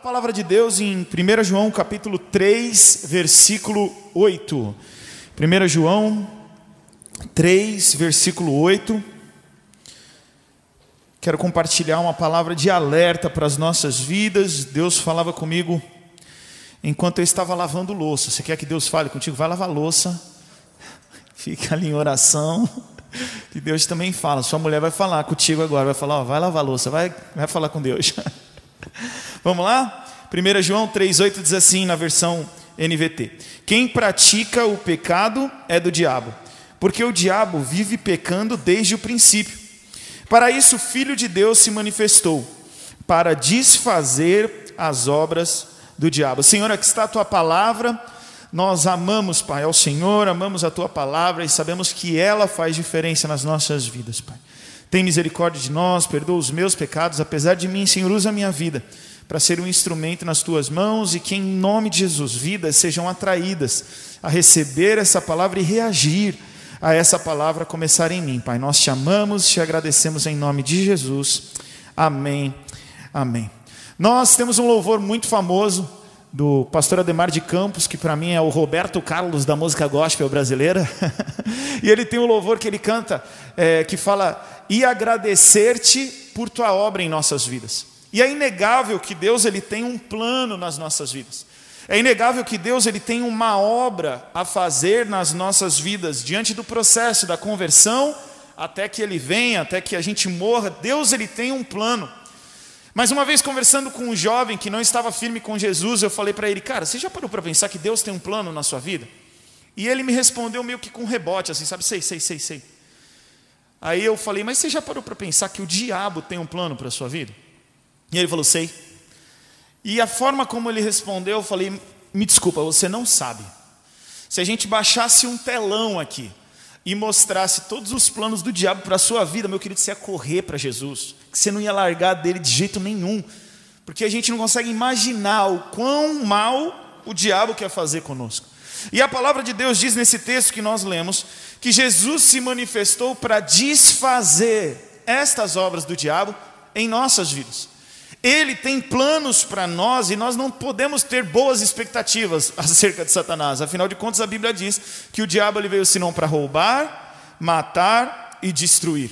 palavra de Deus em 1 João capítulo 3, versículo 8. 1 João 3, versículo 8. Quero compartilhar uma palavra de alerta para as nossas vidas. Deus falava comigo enquanto eu estava lavando louça. Você quer que Deus fale contigo? Vai lavar louça. Fica ali em oração. E Deus também fala. Sua mulher vai falar contigo agora. Vai falar, ó, vai lavar louça. Vai, vai falar com Deus. Vamos lá? 1 João 3,8 diz assim na versão NVT: Quem pratica o pecado é do diabo, porque o diabo vive pecando desde o princípio. Para isso, o Filho de Deus se manifestou, para desfazer as obras do diabo. Senhor, aqui está a tua palavra. Nós amamos, Pai, ao Senhor, amamos a tua palavra e sabemos que ela faz diferença nas nossas vidas, Pai. Tem misericórdia de nós, perdoa os meus pecados, apesar de mim, Senhor, usa a minha vida para ser um instrumento nas tuas mãos e que, em nome de Jesus, vidas sejam atraídas a receber essa palavra e reagir a essa palavra começar em mim. Pai, nós te amamos, te agradecemos em nome de Jesus. Amém. Amém. Nós temos um louvor muito famoso do pastor Ademar de Campos, que para mim é o Roberto Carlos da música gospel brasileira. e ele tem um louvor que ele canta, é, que fala: E agradecer-te por tua obra em nossas vidas. E é inegável que Deus ele tem um plano nas nossas vidas. É inegável que Deus ele tem uma obra a fazer nas nossas vidas diante do processo da conversão até que ele venha, até que a gente morra. Deus ele tem um plano. Mas uma vez conversando com um jovem que não estava firme com Jesus, eu falei para ele: "Cara, você já parou para pensar que Deus tem um plano na sua vida?" E ele me respondeu meio que com rebote, assim, sabe? Sei, sei, sei, sei. Aí eu falei: "Mas você já parou para pensar que o diabo tem um plano para a sua vida?" E ele falou: Sei. E a forma como ele respondeu, eu falei: Me desculpa, você não sabe. Se a gente baixasse um telão aqui e mostrasse todos os planos do diabo para a sua vida, meu querido, você ia correr para Jesus, que você não ia largar dele de jeito nenhum, porque a gente não consegue imaginar o quão mal o diabo quer fazer conosco. E a palavra de Deus diz nesse texto que nós lemos que Jesus se manifestou para desfazer estas obras do diabo em nossas vidas. Ele tem planos para nós e nós não podemos ter boas expectativas acerca de Satanás. Afinal de contas, a Bíblia diz que o diabo ele veio senão para roubar, matar e destruir.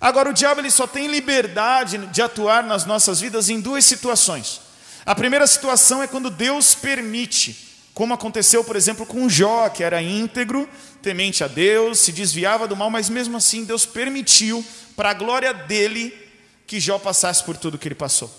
Agora, o diabo ele só tem liberdade de atuar nas nossas vidas em duas situações. A primeira situação é quando Deus permite, como aconteceu, por exemplo, com Jó, que era íntegro, temente a Deus, se desviava do mal, mas mesmo assim Deus permitiu, para a glória dele, que Jó passasse por tudo que ele passou.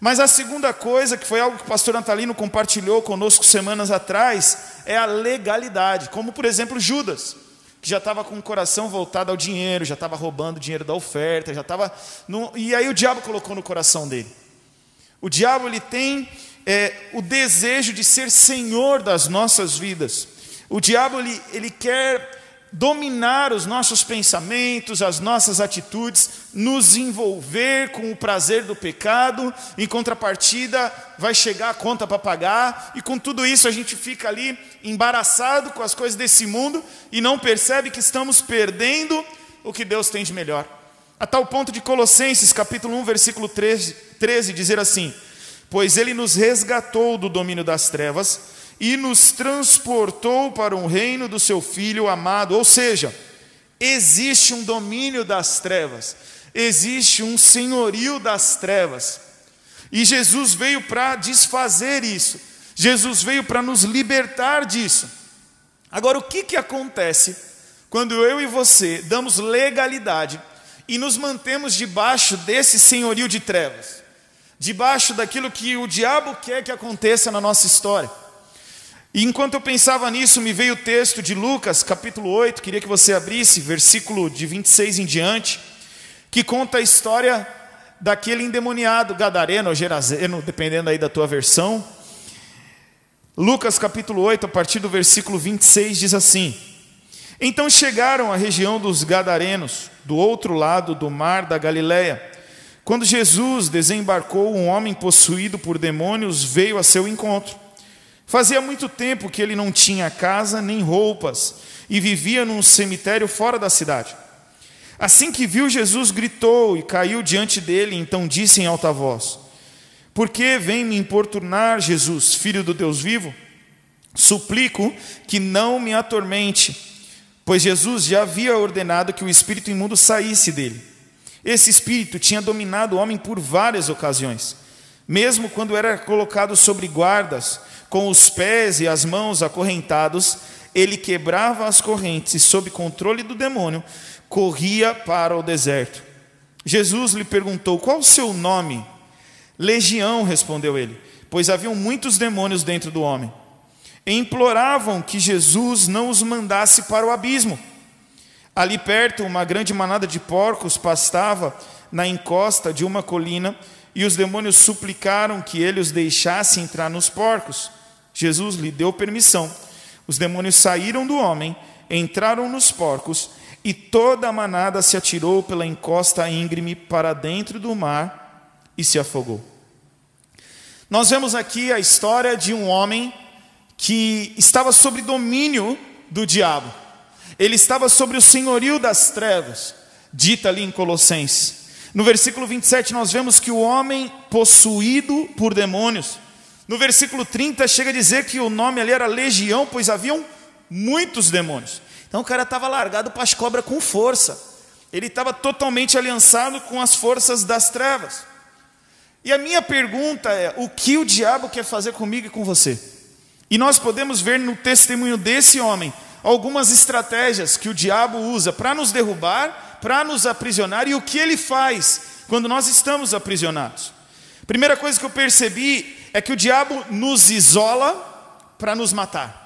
Mas a segunda coisa, que foi algo que o pastor Natalino compartilhou conosco semanas atrás, é a legalidade. Como, por exemplo, Judas, que já estava com o coração voltado ao dinheiro, já estava roubando o dinheiro da oferta, já estava. No... E aí o diabo colocou no coração dele. O diabo ele tem é, o desejo de ser senhor das nossas vidas. O diabo ele, ele quer dominar os nossos pensamentos, as nossas atitudes, nos envolver com o prazer do pecado, em contrapartida, vai chegar a conta para pagar, e com tudo isso a gente fica ali embaraçado com as coisas desse mundo e não percebe que estamos perdendo o que Deus tem de melhor. A tal ponto de Colossenses, capítulo 1, versículo 13, 13 dizer assim: Pois ele nos resgatou do domínio das trevas e nos transportou para um reino do seu Filho amado. Ou seja, existe um domínio das trevas, existe um senhorio das trevas. E Jesus veio para desfazer isso, Jesus veio para nos libertar disso. Agora, o que, que acontece quando eu e você damos legalidade e nos mantemos debaixo desse senhorio de trevas? Debaixo daquilo que o diabo quer que aconteça na nossa história. E enquanto eu pensava nisso, me veio o texto de Lucas, capítulo 8, queria que você abrisse, versículo de 26 em diante, que conta a história daquele endemoniado gadareno ou gerazeno, dependendo aí da tua versão. Lucas capítulo 8, a partir do versículo 26 diz assim: Então chegaram à região dos gadarenos, do outro lado do mar da Galileia. Quando Jesus desembarcou, um homem possuído por demônios veio a seu encontro. Fazia muito tempo que ele não tinha casa nem roupas e vivia num cemitério fora da cidade. Assim que viu Jesus, gritou e caiu diante dele, então disse em alta voz: Por que vem me importunar, Jesus, filho do Deus vivo? Suplico que não me atormente, pois Jesus já havia ordenado que o espírito imundo saísse dele. Esse espírito tinha dominado o homem por várias ocasiões, mesmo quando era colocado sobre guardas, com os pés e as mãos acorrentados, ele quebrava as correntes e, sob controle do demônio, corria para o deserto. Jesus lhe perguntou: Qual o seu nome? Legião, respondeu ele, pois haviam muitos demônios dentro do homem. E imploravam que Jesus não os mandasse para o abismo. Ali perto, uma grande manada de porcos pastava na encosta de uma colina, e os demônios suplicaram que ele os deixasse entrar nos porcos. Jesus lhe deu permissão. Os demônios saíram do homem, entraram nos porcos, e toda a manada se atirou pela encosta íngreme para dentro do mar e se afogou. Nós vemos aqui a história de um homem que estava sob domínio do diabo. Ele estava sobre o senhorio das trevas, dita ali em Colossenses. No versículo 27 nós vemos que o homem possuído por demônios. No versículo 30 chega a dizer que o nome ali era legião, pois haviam muitos demônios. Então o cara estava largado para as cobras com força. Ele estava totalmente aliançado com as forças das trevas. E a minha pergunta é: o que o diabo quer fazer comigo e com você? E nós podemos ver no testemunho desse homem algumas estratégias que o diabo usa para nos derrubar, para nos aprisionar e o que ele faz quando nós estamos aprisionados. Primeira coisa que eu percebi é que o diabo nos isola para nos matar.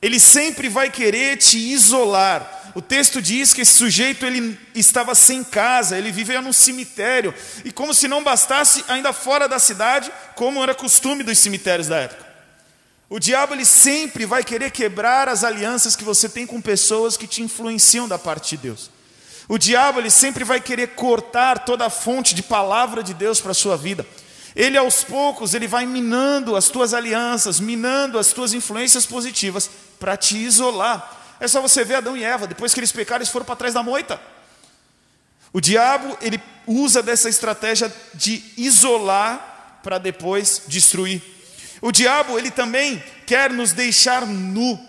Ele sempre vai querer te isolar. O texto diz que esse sujeito ele estava sem casa, ele vivia num cemitério, e como se não bastasse, ainda fora da cidade, como era costume dos cemitérios da época. O diabo ele sempre vai querer quebrar as alianças que você tem com pessoas que te influenciam da parte de Deus. O diabo ele sempre vai querer cortar toda a fonte de palavra de Deus para a sua vida. Ele aos poucos, ele vai minando as tuas alianças, minando as tuas influências positivas para te isolar. É só você ver Adão e Eva, depois que eles pecaram, eles foram para trás da moita. O diabo, ele usa dessa estratégia de isolar para depois destruir. O diabo, ele também quer nos deixar nu.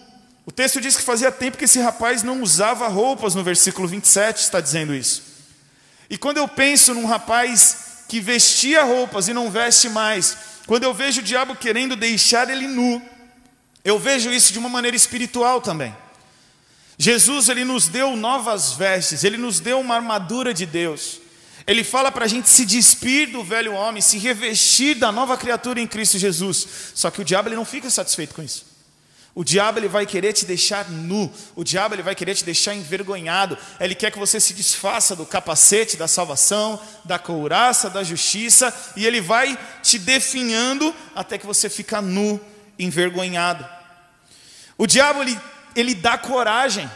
O texto diz que fazia tempo que esse rapaz não usava roupas, no versículo 27 está dizendo isso. E quando eu penso num rapaz que vestia roupas e não veste mais, quando eu vejo o diabo querendo deixar ele nu, eu vejo isso de uma maneira espiritual também. Jesus ele nos deu novas vestes, ele nos deu uma armadura de Deus. Ele fala para a gente se despir do velho homem, se revestir da nova criatura em Cristo Jesus. Só que o diabo ele não fica satisfeito com isso. O diabo ele vai querer te deixar nu, o diabo ele vai querer te deixar envergonhado. Ele quer que você se desfaça do capacete da salvação, da couraça da justiça, e ele vai te definhando até que você fica nu, envergonhado. O diabo ele, ele dá coragem,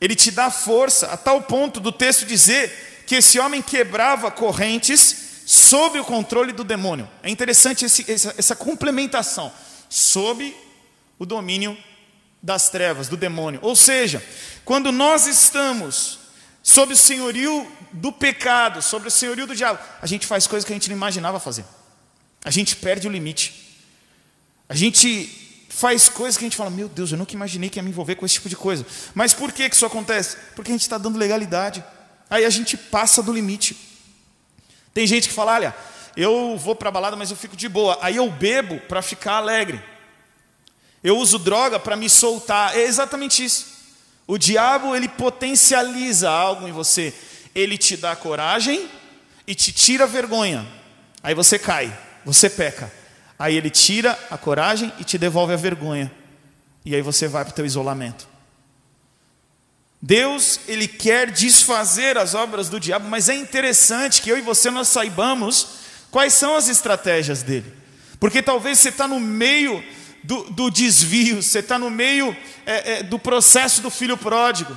ele te dá força, a tal ponto do texto dizer que esse homem quebrava correntes sob o controle do demônio. É interessante esse, essa, essa complementação. Sob o domínio das trevas, do demônio. Ou seja, quando nós estamos sob o senhorio do pecado, sobre o senhorio do diabo, a gente faz coisas que a gente não imaginava fazer. A gente perde o limite. A gente faz coisas que a gente fala, meu Deus, eu nunca imaginei que ia me envolver com esse tipo de coisa. Mas por que isso acontece? Porque a gente está dando legalidade. Aí a gente passa do limite. Tem gente que fala, olha, eu vou para a balada, mas eu fico de boa. Aí eu bebo para ficar alegre. Eu uso droga para me soltar. É exatamente isso. O diabo, ele potencializa algo em você. Ele te dá coragem e te tira a vergonha. Aí você cai, você peca. Aí ele tira a coragem e te devolve a vergonha. E aí você vai para o teu isolamento. Deus, ele quer desfazer as obras do diabo, mas é interessante que eu e você nós saibamos quais são as estratégias dele. Porque talvez você está no meio do, do desvio, você está no meio é, é, do processo do filho pródigo.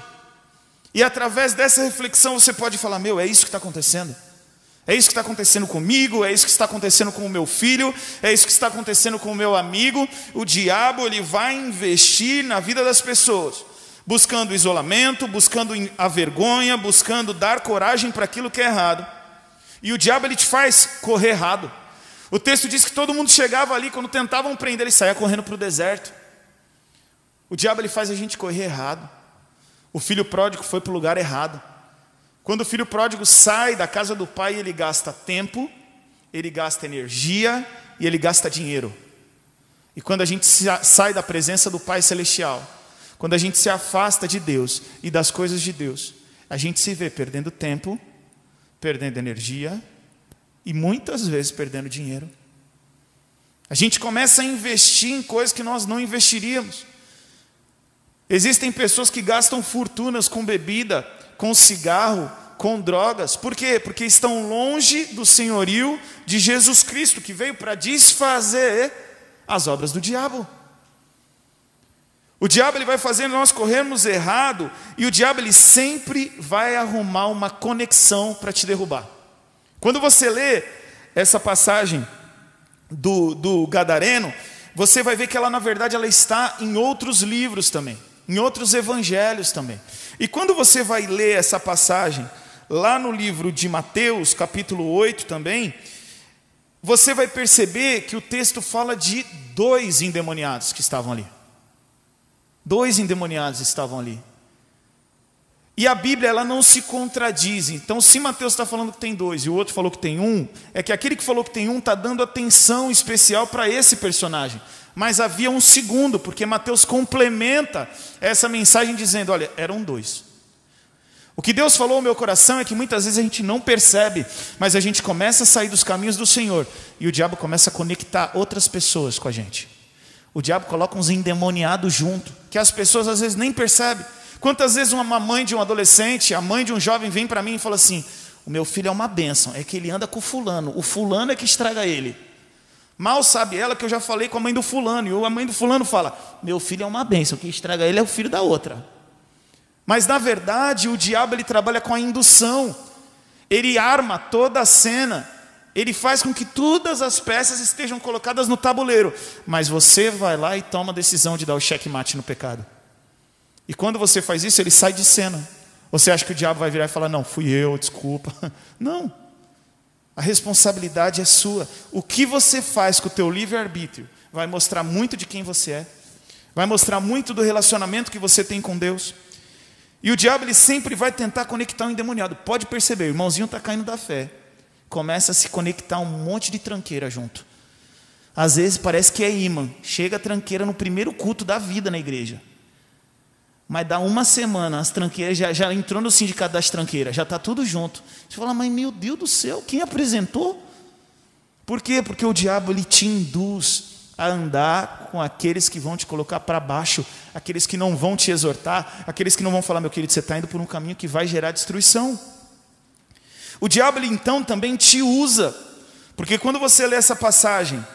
E através dessa reflexão você pode falar: Meu, é isso que está acontecendo. É isso que está acontecendo comigo, é isso que está acontecendo com o meu filho, é isso que está acontecendo com o meu amigo. O diabo ele vai investir na vida das pessoas, buscando isolamento, buscando a vergonha, buscando dar coragem para aquilo que é errado. E o diabo ele te faz correr errado. O texto diz que todo mundo chegava ali, quando tentavam prender, ele saía correndo para o deserto. O diabo ele faz a gente correr errado. O filho pródigo foi para o lugar errado. Quando o filho pródigo sai da casa do pai, ele gasta tempo, ele gasta energia e ele gasta dinheiro. E quando a gente sai da presença do Pai Celestial, quando a gente se afasta de Deus e das coisas de Deus, a gente se vê perdendo tempo, perdendo energia e muitas vezes perdendo dinheiro. A gente começa a investir em coisas que nós não investiríamos. Existem pessoas que gastam fortunas com bebida, com cigarro, com drogas. Por quê? Porque estão longe do senhorio de Jesus Cristo, que veio para desfazer as obras do diabo. O diabo ele vai fazendo nós corrermos errado, e o diabo ele sempre vai arrumar uma conexão para te derrubar. Quando você lê essa passagem do, do Gadareno, você vai ver que ela, na verdade, ela está em outros livros também em outros evangelhos também. E quando você vai ler essa passagem, lá no livro de Mateus, capítulo 8 também, você vai perceber que o texto fala de dois endemoniados que estavam ali. Dois endemoniados estavam ali. E a Bíblia ela não se contradiz. Então, se Mateus está falando que tem dois e o outro falou que tem um, é que aquele que falou que tem um está dando atenção especial para esse personagem mas havia um segundo, porque Mateus complementa essa mensagem dizendo: olha, eram dois. O que Deus falou ao meu coração é que muitas vezes a gente não percebe, mas a gente começa a sair dos caminhos do Senhor e o diabo começa a conectar outras pessoas com a gente. O diabo coloca uns endemoniados junto, que as pessoas às vezes nem percebem. Quantas vezes uma mãe de um adolescente, a mãe de um jovem vem para mim e fala assim: O meu filho é uma bênção, é que ele anda com o fulano, o fulano é que estraga ele. Mal sabe ela que eu já falei com a mãe do fulano, e a mãe do fulano fala: Meu filho é uma bênção, quem estraga ele é o filho da outra. Mas na verdade, o diabo ele trabalha com a indução, ele arma toda a cena, ele faz com que todas as peças estejam colocadas no tabuleiro, mas você vai lá e toma a decisão de dar o checkmate no pecado. E quando você faz isso, ele sai de cena. Você acha que o diabo vai virar e falar: Não, fui eu, desculpa. Não. A responsabilidade é sua. O que você faz com o teu livre-arbítrio vai mostrar muito de quem você é. Vai mostrar muito do relacionamento que você tem com Deus. E o diabo ele sempre vai tentar conectar o endemoniado. Pode perceber, o irmãozinho está caindo da fé. Começa a se conectar um monte de tranqueira junto. Às vezes parece que é imã. Chega a tranqueira no primeiro culto da vida na igreja. Mas dá uma semana, as tranqueiras já, já entrou no sindicato das tranqueiras, já está tudo junto. Você fala, mas meu Deus do céu, quem apresentou? Por quê? Porque o diabo ele te induz a andar com aqueles que vão te colocar para baixo, aqueles que não vão te exortar, aqueles que não vão falar, meu querido, você está indo por um caminho que vai gerar destruição. O diabo ele, então também te usa, porque quando você lê essa passagem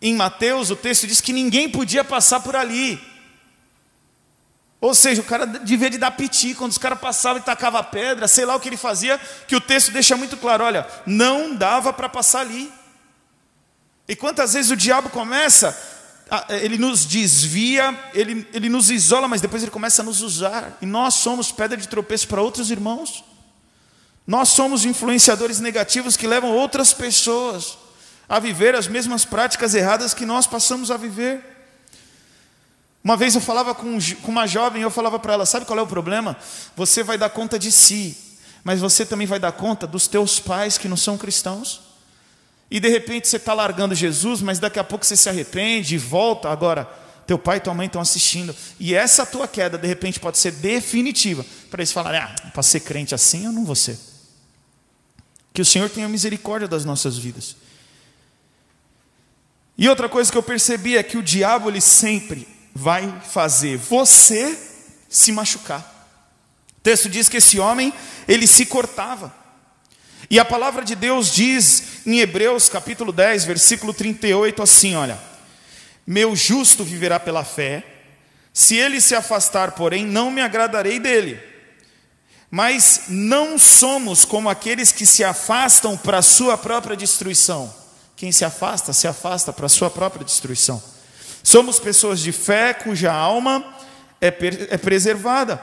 em Mateus, o texto diz que ninguém podia passar por ali. Ou seja, o cara devia de dar piti, quando os caras passavam e tacavam pedra, sei lá o que ele fazia, que o texto deixa muito claro, olha, não dava para passar ali. E quantas vezes o diabo começa, ele nos desvia, ele, ele nos isola, mas depois ele começa a nos usar. E nós somos pedra de tropeço para outros irmãos. Nós somos influenciadores negativos que levam outras pessoas a viver as mesmas práticas erradas que nós passamos a viver. Uma vez eu falava com, uma jovem, eu falava para ela: sabe qual é o problema? Você vai dar conta de si, mas você também vai dar conta dos teus pais que não são cristãos. E de repente você está largando Jesus, mas daqui a pouco você se arrepende e volta. Agora, teu pai e tua mãe estão assistindo. E essa tua queda, de repente, pode ser definitiva. Para eles falarem: ah, para ser crente assim, eu não vou ser. Que o Senhor tenha misericórdia das nossas vidas. E outra coisa que eu percebi é que o diabo, ele sempre vai fazer você se machucar. O texto diz que esse homem, ele se cortava. E a palavra de Deus diz em Hebreus capítulo 10, versículo 38 assim, olha: Meu justo viverá pela fé, se ele se afastar, porém, não me agradarei dele. Mas não somos como aqueles que se afastam para a sua própria destruição. Quem se afasta, se afasta para a sua própria destruição. Somos pessoas de fé cuja alma é, é preservada.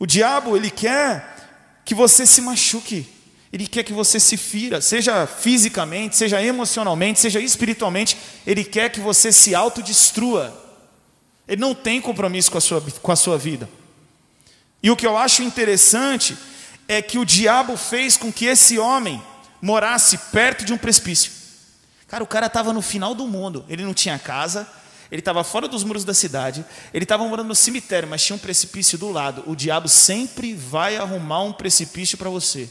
O diabo, ele quer que você se machuque. Ele quer que você se fira, seja fisicamente, seja emocionalmente, seja espiritualmente. Ele quer que você se autodestrua. Ele não tem compromisso com a sua, com a sua vida. E o que eu acho interessante é que o diabo fez com que esse homem morasse perto de um precipício. Cara, o cara estava no final do mundo. Ele não tinha casa, ele estava fora dos muros da cidade, ele estava morando no cemitério, mas tinha um precipício do lado. O diabo sempre vai arrumar um precipício para você.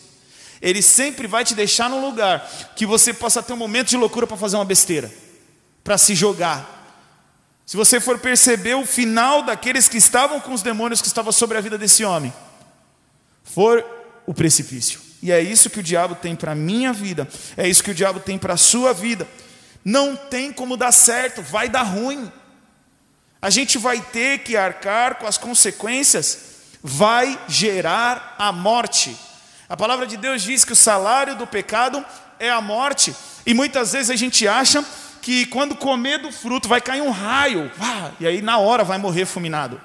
Ele sempre vai te deixar num lugar que você possa ter um momento de loucura para fazer uma besteira, para se jogar. Se você for perceber o final daqueles que estavam com os demônios que estavam sobre a vida desse homem, for o precipício. E é isso que o diabo tem para a minha vida, é isso que o diabo tem para a sua vida. Não tem como dar certo, vai dar ruim. A gente vai ter que arcar com as consequências, vai gerar a morte. A palavra de Deus diz que o salário do pecado é a morte. E muitas vezes a gente acha que quando comer do fruto vai cair um raio, e aí na hora vai morrer fulminado.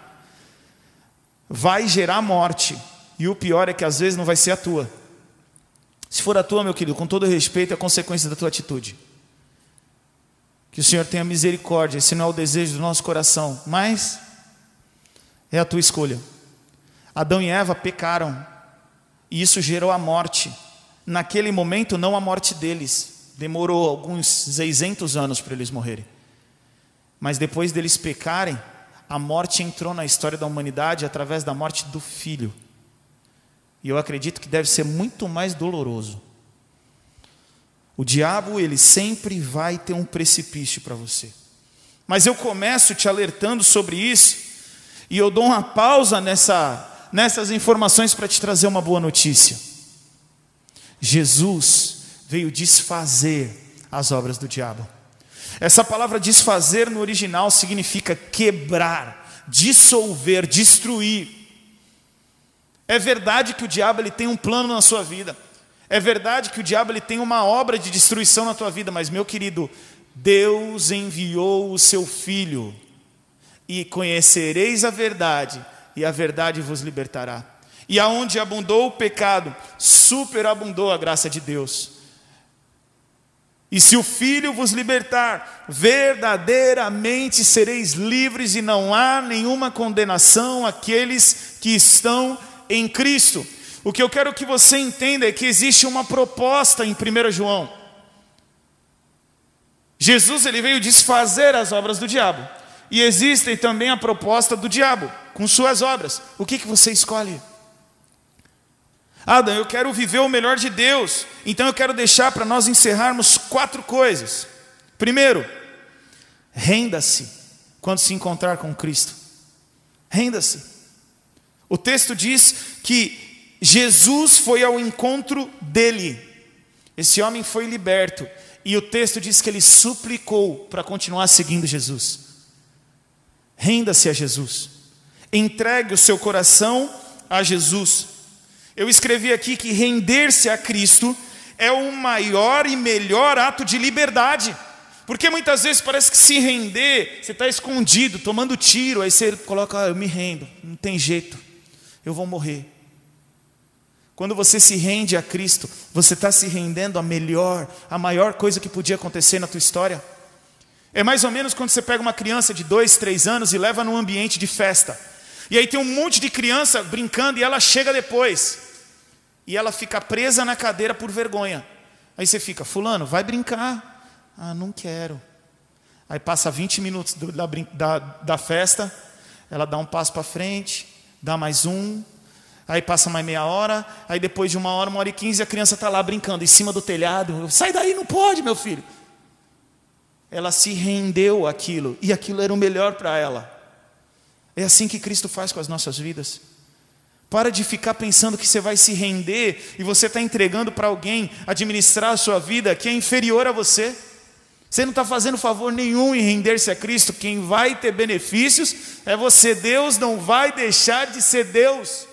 Vai gerar morte. E o pior é que às vezes não vai ser a tua. Se for a tua, meu querido, com todo respeito, é consequência da tua atitude. Que o Senhor tenha misericórdia, esse não é o desejo do nosso coração, mas é a tua escolha. Adão e Eva pecaram, e isso gerou a morte. Naquele momento, não a morte deles, demorou alguns 600 anos para eles morrerem. Mas depois deles pecarem, a morte entrou na história da humanidade através da morte do filho. E eu acredito que deve ser muito mais doloroso. O diabo, ele sempre vai ter um precipício para você. Mas eu começo te alertando sobre isso, e eu dou uma pausa nessa nessas informações para te trazer uma boa notícia. Jesus veio desfazer as obras do diabo. Essa palavra desfazer no original significa quebrar, dissolver, destruir. É verdade que o diabo ele tem um plano na sua vida. É verdade que o diabo ele tem uma obra de destruição na tua vida, mas meu querido, Deus enviou o seu filho e conhecereis a verdade e a verdade vos libertará. E aonde abundou o pecado, superabundou a graça de Deus. E se o Filho vos libertar, verdadeiramente sereis livres e não há nenhuma condenação àqueles que estão em Cristo. O que eu quero que você entenda é que existe uma proposta em 1 João. Jesus ele veio desfazer as obras do diabo. E existe também a proposta do diabo com suas obras. O que, que você escolhe? Adam, eu quero viver o melhor de Deus. Então eu quero deixar para nós encerrarmos quatro coisas. Primeiro, renda-se quando se encontrar com Cristo. Renda-se. O texto diz que Jesus foi ao encontro dele. Esse homem foi liberto. E o texto diz que ele suplicou para continuar seguindo Jesus. Renda-se a Jesus. Entregue o seu coração a Jesus. Eu escrevi aqui que render-se a Cristo é o maior e melhor ato de liberdade. Porque muitas vezes parece que se render, você está escondido, tomando tiro, aí você coloca, ah, eu me rendo, não tem jeito, eu vou morrer. Quando você se rende a Cristo, você está se rendendo a melhor, a maior coisa que podia acontecer na tua história. É mais ou menos quando você pega uma criança de dois, três anos e leva num ambiente de festa. E aí tem um monte de criança brincando e ela chega depois. E ela fica presa na cadeira por vergonha. Aí você fica, fulano, vai brincar. Ah, não quero. Aí passa 20 minutos da, da, da festa, ela dá um passo para frente, dá mais um, aí passa mais meia hora, aí depois de uma hora, uma hora e quinze, a criança está lá brincando em cima do telhado. Sai daí, não pode, meu filho. Ela se rendeu àquilo, e aquilo era o melhor para ela. É assim que Cristo faz com as nossas vidas. Para de ficar pensando que você vai se render e você está entregando para alguém administrar a sua vida que é inferior a você. Você não está fazendo favor nenhum em render-se a Cristo. Quem vai ter benefícios é você. Deus não vai deixar de ser Deus.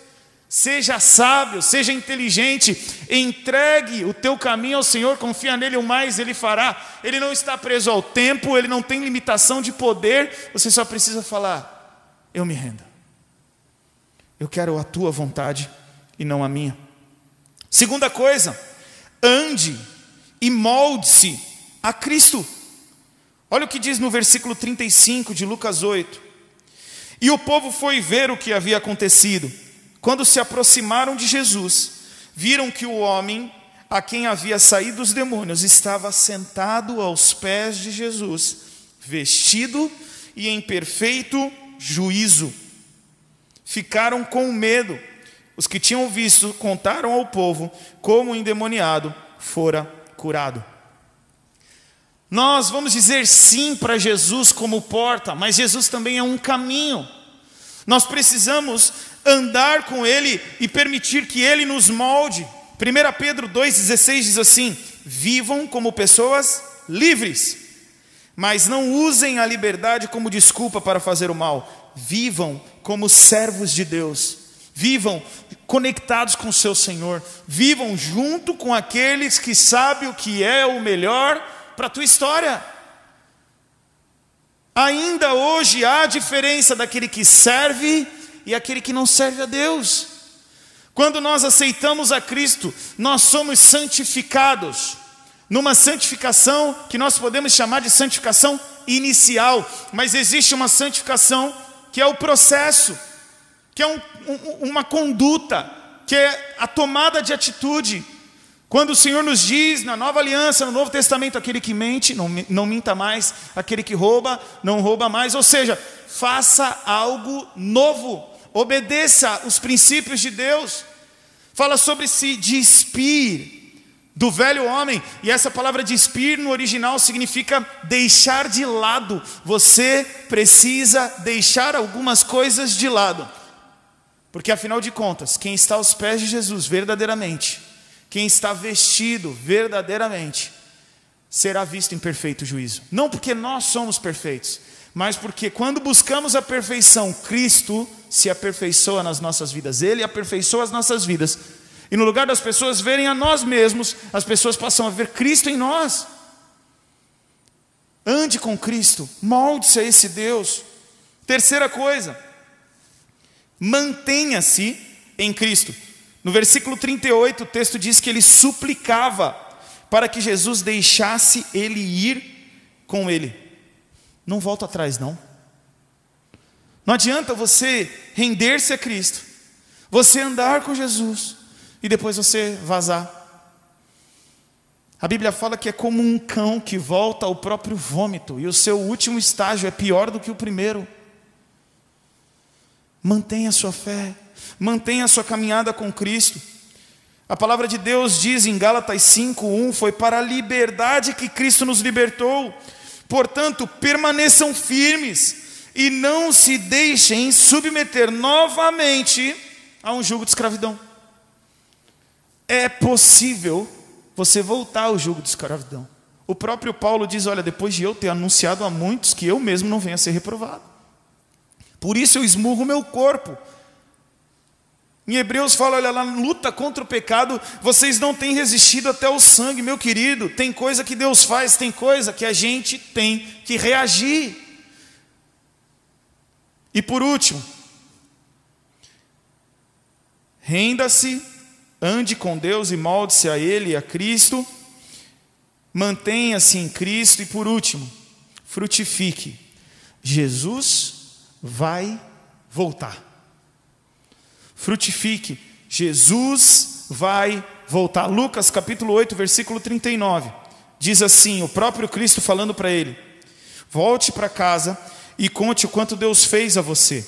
Seja sábio, seja inteligente, entregue o teu caminho ao Senhor, confia nele, o mais ele fará. Ele não está preso ao tempo, ele não tem limitação de poder, você só precisa falar: Eu me rendo. Eu quero a tua vontade e não a minha. Segunda coisa, ande e molde-se a Cristo. Olha o que diz no versículo 35 de Lucas 8. E o povo foi ver o que havia acontecido. Quando se aproximaram de Jesus, viram que o homem a quem havia saído os demônios estava sentado aos pés de Jesus, vestido e em perfeito juízo. Ficaram com medo. Os que tinham visto contaram ao povo como o endemoniado fora curado. Nós vamos dizer sim para Jesus como porta, mas Jesus também é um caminho. Nós precisamos andar com Ele e permitir que Ele nos molde. 1 Pedro 2,16 diz assim: Vivam como pessoas livres, mas não usem a liberdade como desculpa para fazer o mal. Vivam como servos de Deus. Vivam conectados com o seu Senhor. Vivam junto com aqueles que sabem o que é o melhor para a tua história. Ainda hoje há diferença daquele que serve e aquele que não serve a Deus. Quando nós aceitamos a Cristo, nós somos santificados, numa santificação que nós podemos chamar de santificação inicial, mas existe uma santificação que é o processo, que é um, um, uma conduta, que é a tomada de atitude. Quando o Senhor nos diz na nova aliança, no Novo Testamento, aquele que mente, não, não minta mais, aquele que rouba, não rouba mais, ou seja, faça algo novo obedeça os princípios de Deus. Fala sobre se despir do velho homem, e essa palavra despir no original significa deixar de lado. Você precisa deixar algumas coisas de lado. Porque afinal de contas, quem está aos pés de Jesus verdadeiramente, quem está vestido verdadeiramente, será visto em perfeito juízo. Não porque nós somos perfeitos, mas porque quando buscamos a perfeição, Cristo se aperfeiçoa nas nossas vidas, Ele aperfeiçoa as nossas vidas. E no lugar das pessoas verem a nós mesmos, as pessoas passam a ver Cristo em nós. Ande com Cristo, molde-se a esse Deus. Terceira coisa, mantenha-se em Cristo. No versículo 38, o texto diz que ele suplicava para que Jesus deixasse ele ir com ele. Não volta atrás, não. Não adianta você render-se a Cristo, você andar com Jesus e depois você vazar. A Bíblia fala que é como um cão que volta ao próprio vômito e o seu último estágio é pior do que o primeiro. Mantenha a sua fé, mantenha a sua caminhada com Cristo. A palavra de Deus diz em Gálatas 5:1 foi para a liberdade que Cristo nos libertou. Portanto, permaneçam firmes e não se deixem submeter novamente a um jugo de escravidão. É possível você voltar ao jugo de escravidão. O próprio Paulo diz: Olha, depois de eu ter anunciado a muitos que eu mesmo não venha a ser reprovado, por isso eu esmurro meu corpo. Em Hebreus fala, olha lá, luta contra o pecado, vocês não têm resistido até o sangue, meu querido. Tem coisa que Deus faz, tem coisa que a gente tem que reagir. E por último, renda-se, ande com Deus e molde-se a Ele e a Cristo, mantenha-se em Cristo e por último, frutifique. Jesus vai voltar. Frutifique. Jesus vai voltar. Lucas capítulo 8, versículo 39. Diz assim: o próprio Cristo falando para ele: Volte para casa e conte o quanto Deus fez a você.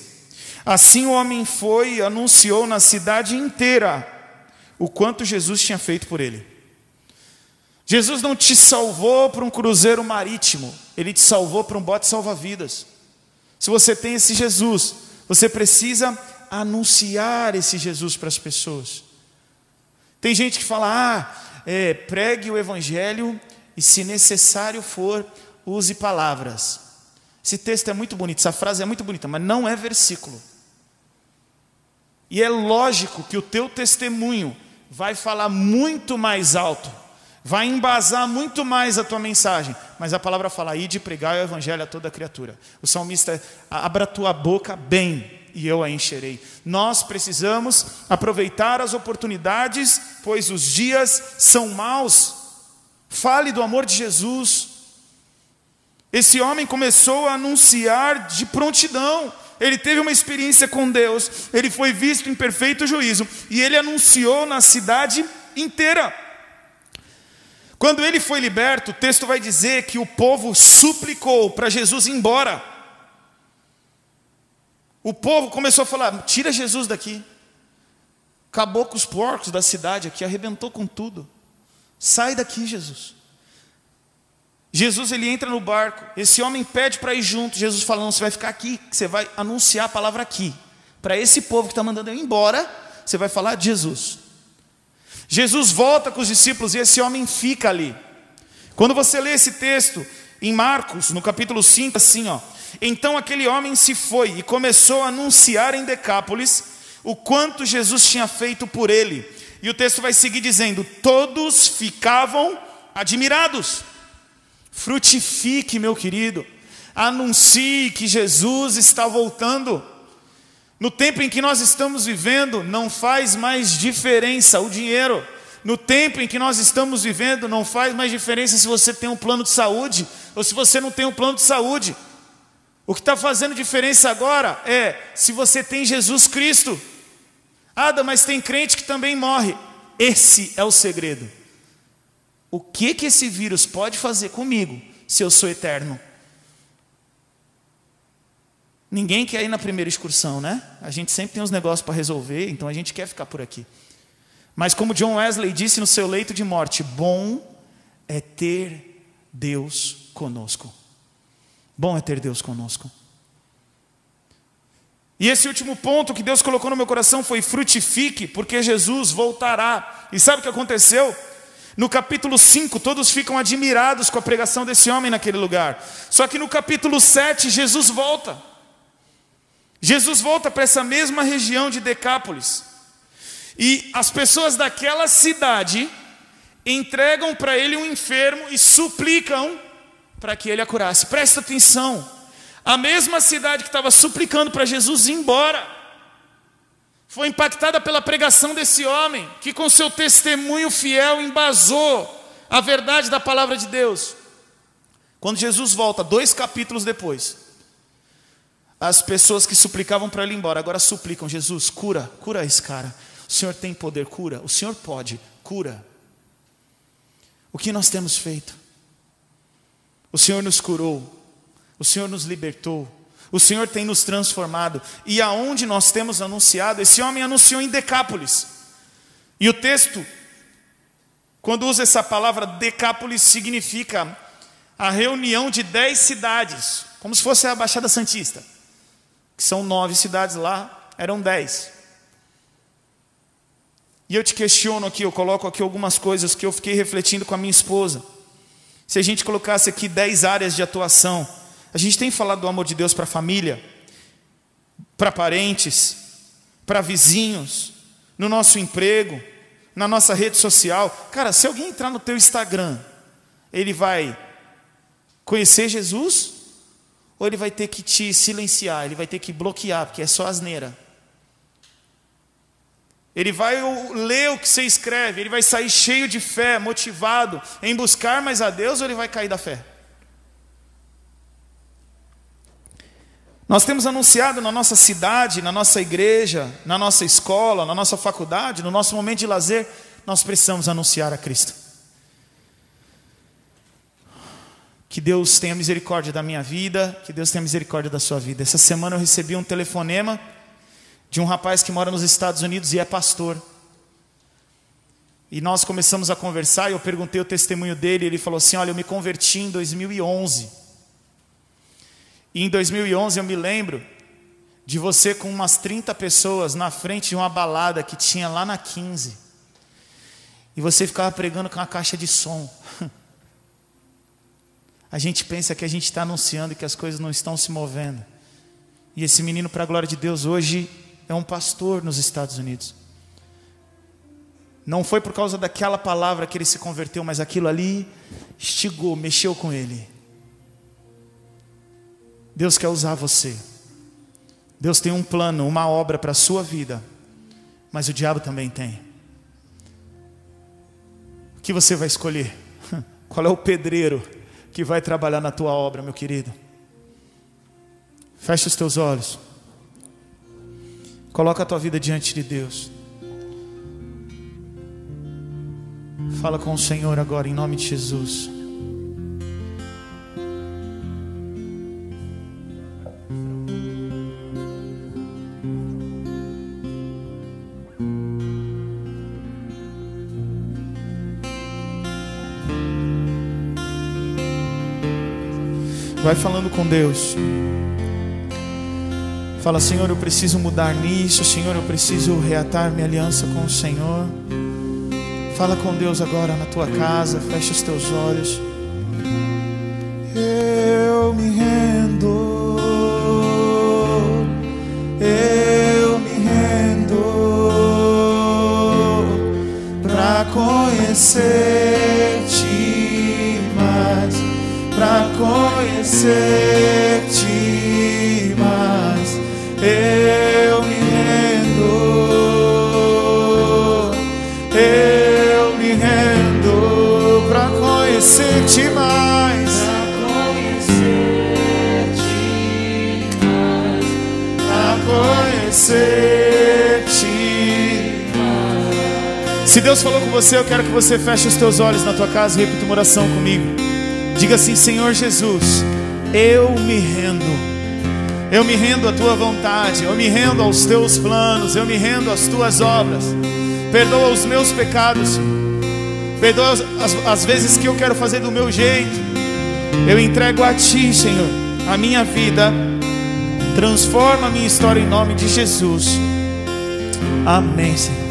Assim o homem foi e anunciou na cidade inteira o quanto Jesus tinha feito por ele. Jesus não te salvou para um cruzeiro marítimo, ele te salvou para um bote salva-vidas. Se você tem esse Jesus, você precisa anunciar esse Jesus para as pessoas. Tem gente que fala, ah, é, pregue o evangelho e, se necessário for, use palavras. Esse texto é muito bonito, essa frase é muito bonita, mas não é versículo. E é lógico que o teu testemunho vai falar muito mais alto, vai embasar muito mais a tua mensagem, mas a palavra fala aí de pregar o evangelho a toda criatura. O salmista abra a tua boca bem e eu a encherei. Nós precisamos aproveitar as oportunidades pois os dias são maus. Fale do amor de Jesus. Esse homem começou a anunciar de prontidão. Ele teve uma experiência com Deus, ele foi visto em perfeito juízo e ele anunciou na cidade inteira. Quando ele foi liberto, o texto vai dizer que o povo suplicou para Jesus ir embora. O povo começou a falar: tira Jesus daqui. Acabou com os porcos da cidade aqui, arrebentou com tudo. Sai daqui, Jesus. Jesus ele entra no barco, esse homem pede para ir junto, Jesus falando: você vai ficar aqui, você vai anunciar a palavra aqui. Para esse povo que está mandando eu ir embora, você vai falar de Jesus. Jesus volta com os discípulos e esse homem fica ali. Quando você lê esse texto em Marcos, no capítulo 5, assim, ó. Então aquele homem se foi e começou a anunciar em Decápolis o quanto Jesus tinha feito por ele. E o texto vai seguir dizendo: todos ficavam admirados. Frutifique, meu querido. Anuncie que Jesus está voltando. No tempo em que nós estamos vivendo, não faz mais diferença o dinheiro. No tempo em que nós estamos vivendo, não faz mais diferença se você tem um plano de saúde ou se você não tem um plano de saúde. O que está fazendo diferença agora é se você tem Jesus Cristo. Ah, mas tem crente que também morre. Esse é o segredo. O que que esse vírus pode fazer comigo se eu sou eterno? Ninguém quer ir na primeira excursão, né? A gente sempre tem uns negócios para resolver, então a gente quer ficar por aqui. Mas como John Wesley disse no seu leito de morte, bom é ter Deus conosco. Bom é ter Deus conosco. E esse último ponto que Deus colocou no meu coração foi frutifique, porque Jesus voltará. E sabe o que aconteceu? No capítulo 5, todos ficam admirados com a pregação desse homem naquele lugar. Só que no capítulo 7, Jesus volta. Jesus volta para essa mesma região de Decápolis. E as pessoas daquela cidade entregam para ele um enfermo e suplicam para que ele a curasse. Presta atenção. A mesma cidade que estava suplicando para Jesus ir embora foi impactada pela pregação desse homem, que com seu testemunho fiel embasou a verdade da palavra de Deus. Quando Jesus volta, dois capítulos depois, as pessoas que suplicavam para ele ir embora, agora suplicam: Jesus, cura, cura esse cara. O Senhor tem poder, cura. O Senhor pode, cura. O que nós temos feito? O Senhor nos curou, o Senhor nos libertou, o Senhor tem nos transformado. E aonde nós temos anunciado, esse homem anunciou em Decápolis. E o texto, quando usa essa palavra Decápolis, significa a reunião de dez cidades, como se fosse a Baixada Santista, que são nove cidades lá, eram dez. E eu te questiono aqui, eu coloco aqui algumas coisas que eu fiquei refletindo com a minha esposa. Se a gente colocasse aqui dez áreas de atuação, a gente tem falado do amor de Deus para a família, para parentes, para vizinhos, no nosso emprego, na nossa rede social. Cara, se alguém entrar no teu Instagram, ele vai conhecer Jesus ou ele vai ter que te silenciar, ele vai ter que bloquear, porque é só asneira. Ele vai ler o que você escreve, ele vai sair cheio de fé, motivado em buscar mais a Deus ou ele vai cair da fé? Nós temos anunciado na nossa cidade, na nossa igreja, na nossa escola, na nossa faculdade, no nosso momento de lazer, nós precisamos anunciar a Cristo. Que Deus tenha misericórdia da minha vida, que Deus tenha misericórdia da sua vida. Essa semana eu recebi um telefonema de um rapaz que mora nos Estados Unidos e é pastor. E nós começamos a conversar e eu perguntei o testemunho dele, e ele falou assim: "Olha, eu me converti em 2011. E em 2011 eu me lembro de você com umas 30 pessoas na frente de uma balada que tinha lá na 15. E você ficava pregando com uma caixa de som. A gente pensa que a gente está anunciando que as coisas não estão se movendo. E esse menino, para a glória de Deus, hoje é um pastor nos Estados Unidos. Não foi por causa daquela palavra que ele se converteu, mas aquilo ali estigou, mexeu com ele. Deus quer usar você. Deus tem um plano, uma obra para a sua vida. Mas o diabo também tem. que você vai escolher? Qual é o pedreiro que vai trabalhar na tua obra, meu querido? Fecha os teus olhos. Coloca a tua vida diante de Deus. Fala com o Senhor agora, em nome de Jesus. Vai falando com Deus. Fala, Senhor, eu preciso mudar nisso. Senhor, eu preciso reatar minha aliança com o Senhor. Fala com Deus agora na tua casa. Fecha os teus olhos. Eu me rendo. Eu me rendo para conhecer-te para conhecer-te mais. Eu me rendo, eu me rendo para conhecer-te mais. Conhecer-te mais. Se Deus falou com você, eu quero que você feche os teus olhos na tua casa e repita uma oração comigo. Diga assim: Senhor Jesus, eu me rendo. Eu me rendo à tua vontade, eu me rendo aos teus planos, eu me rendo às tuas obras. Perdoa os meus pecados, perdoa as, as vezes que eu quero fazer do meu jeito. Eu entrego a ti, Senhor, a minha vida. Transforma a minha história em nome de Jesus. Amém, Senhor.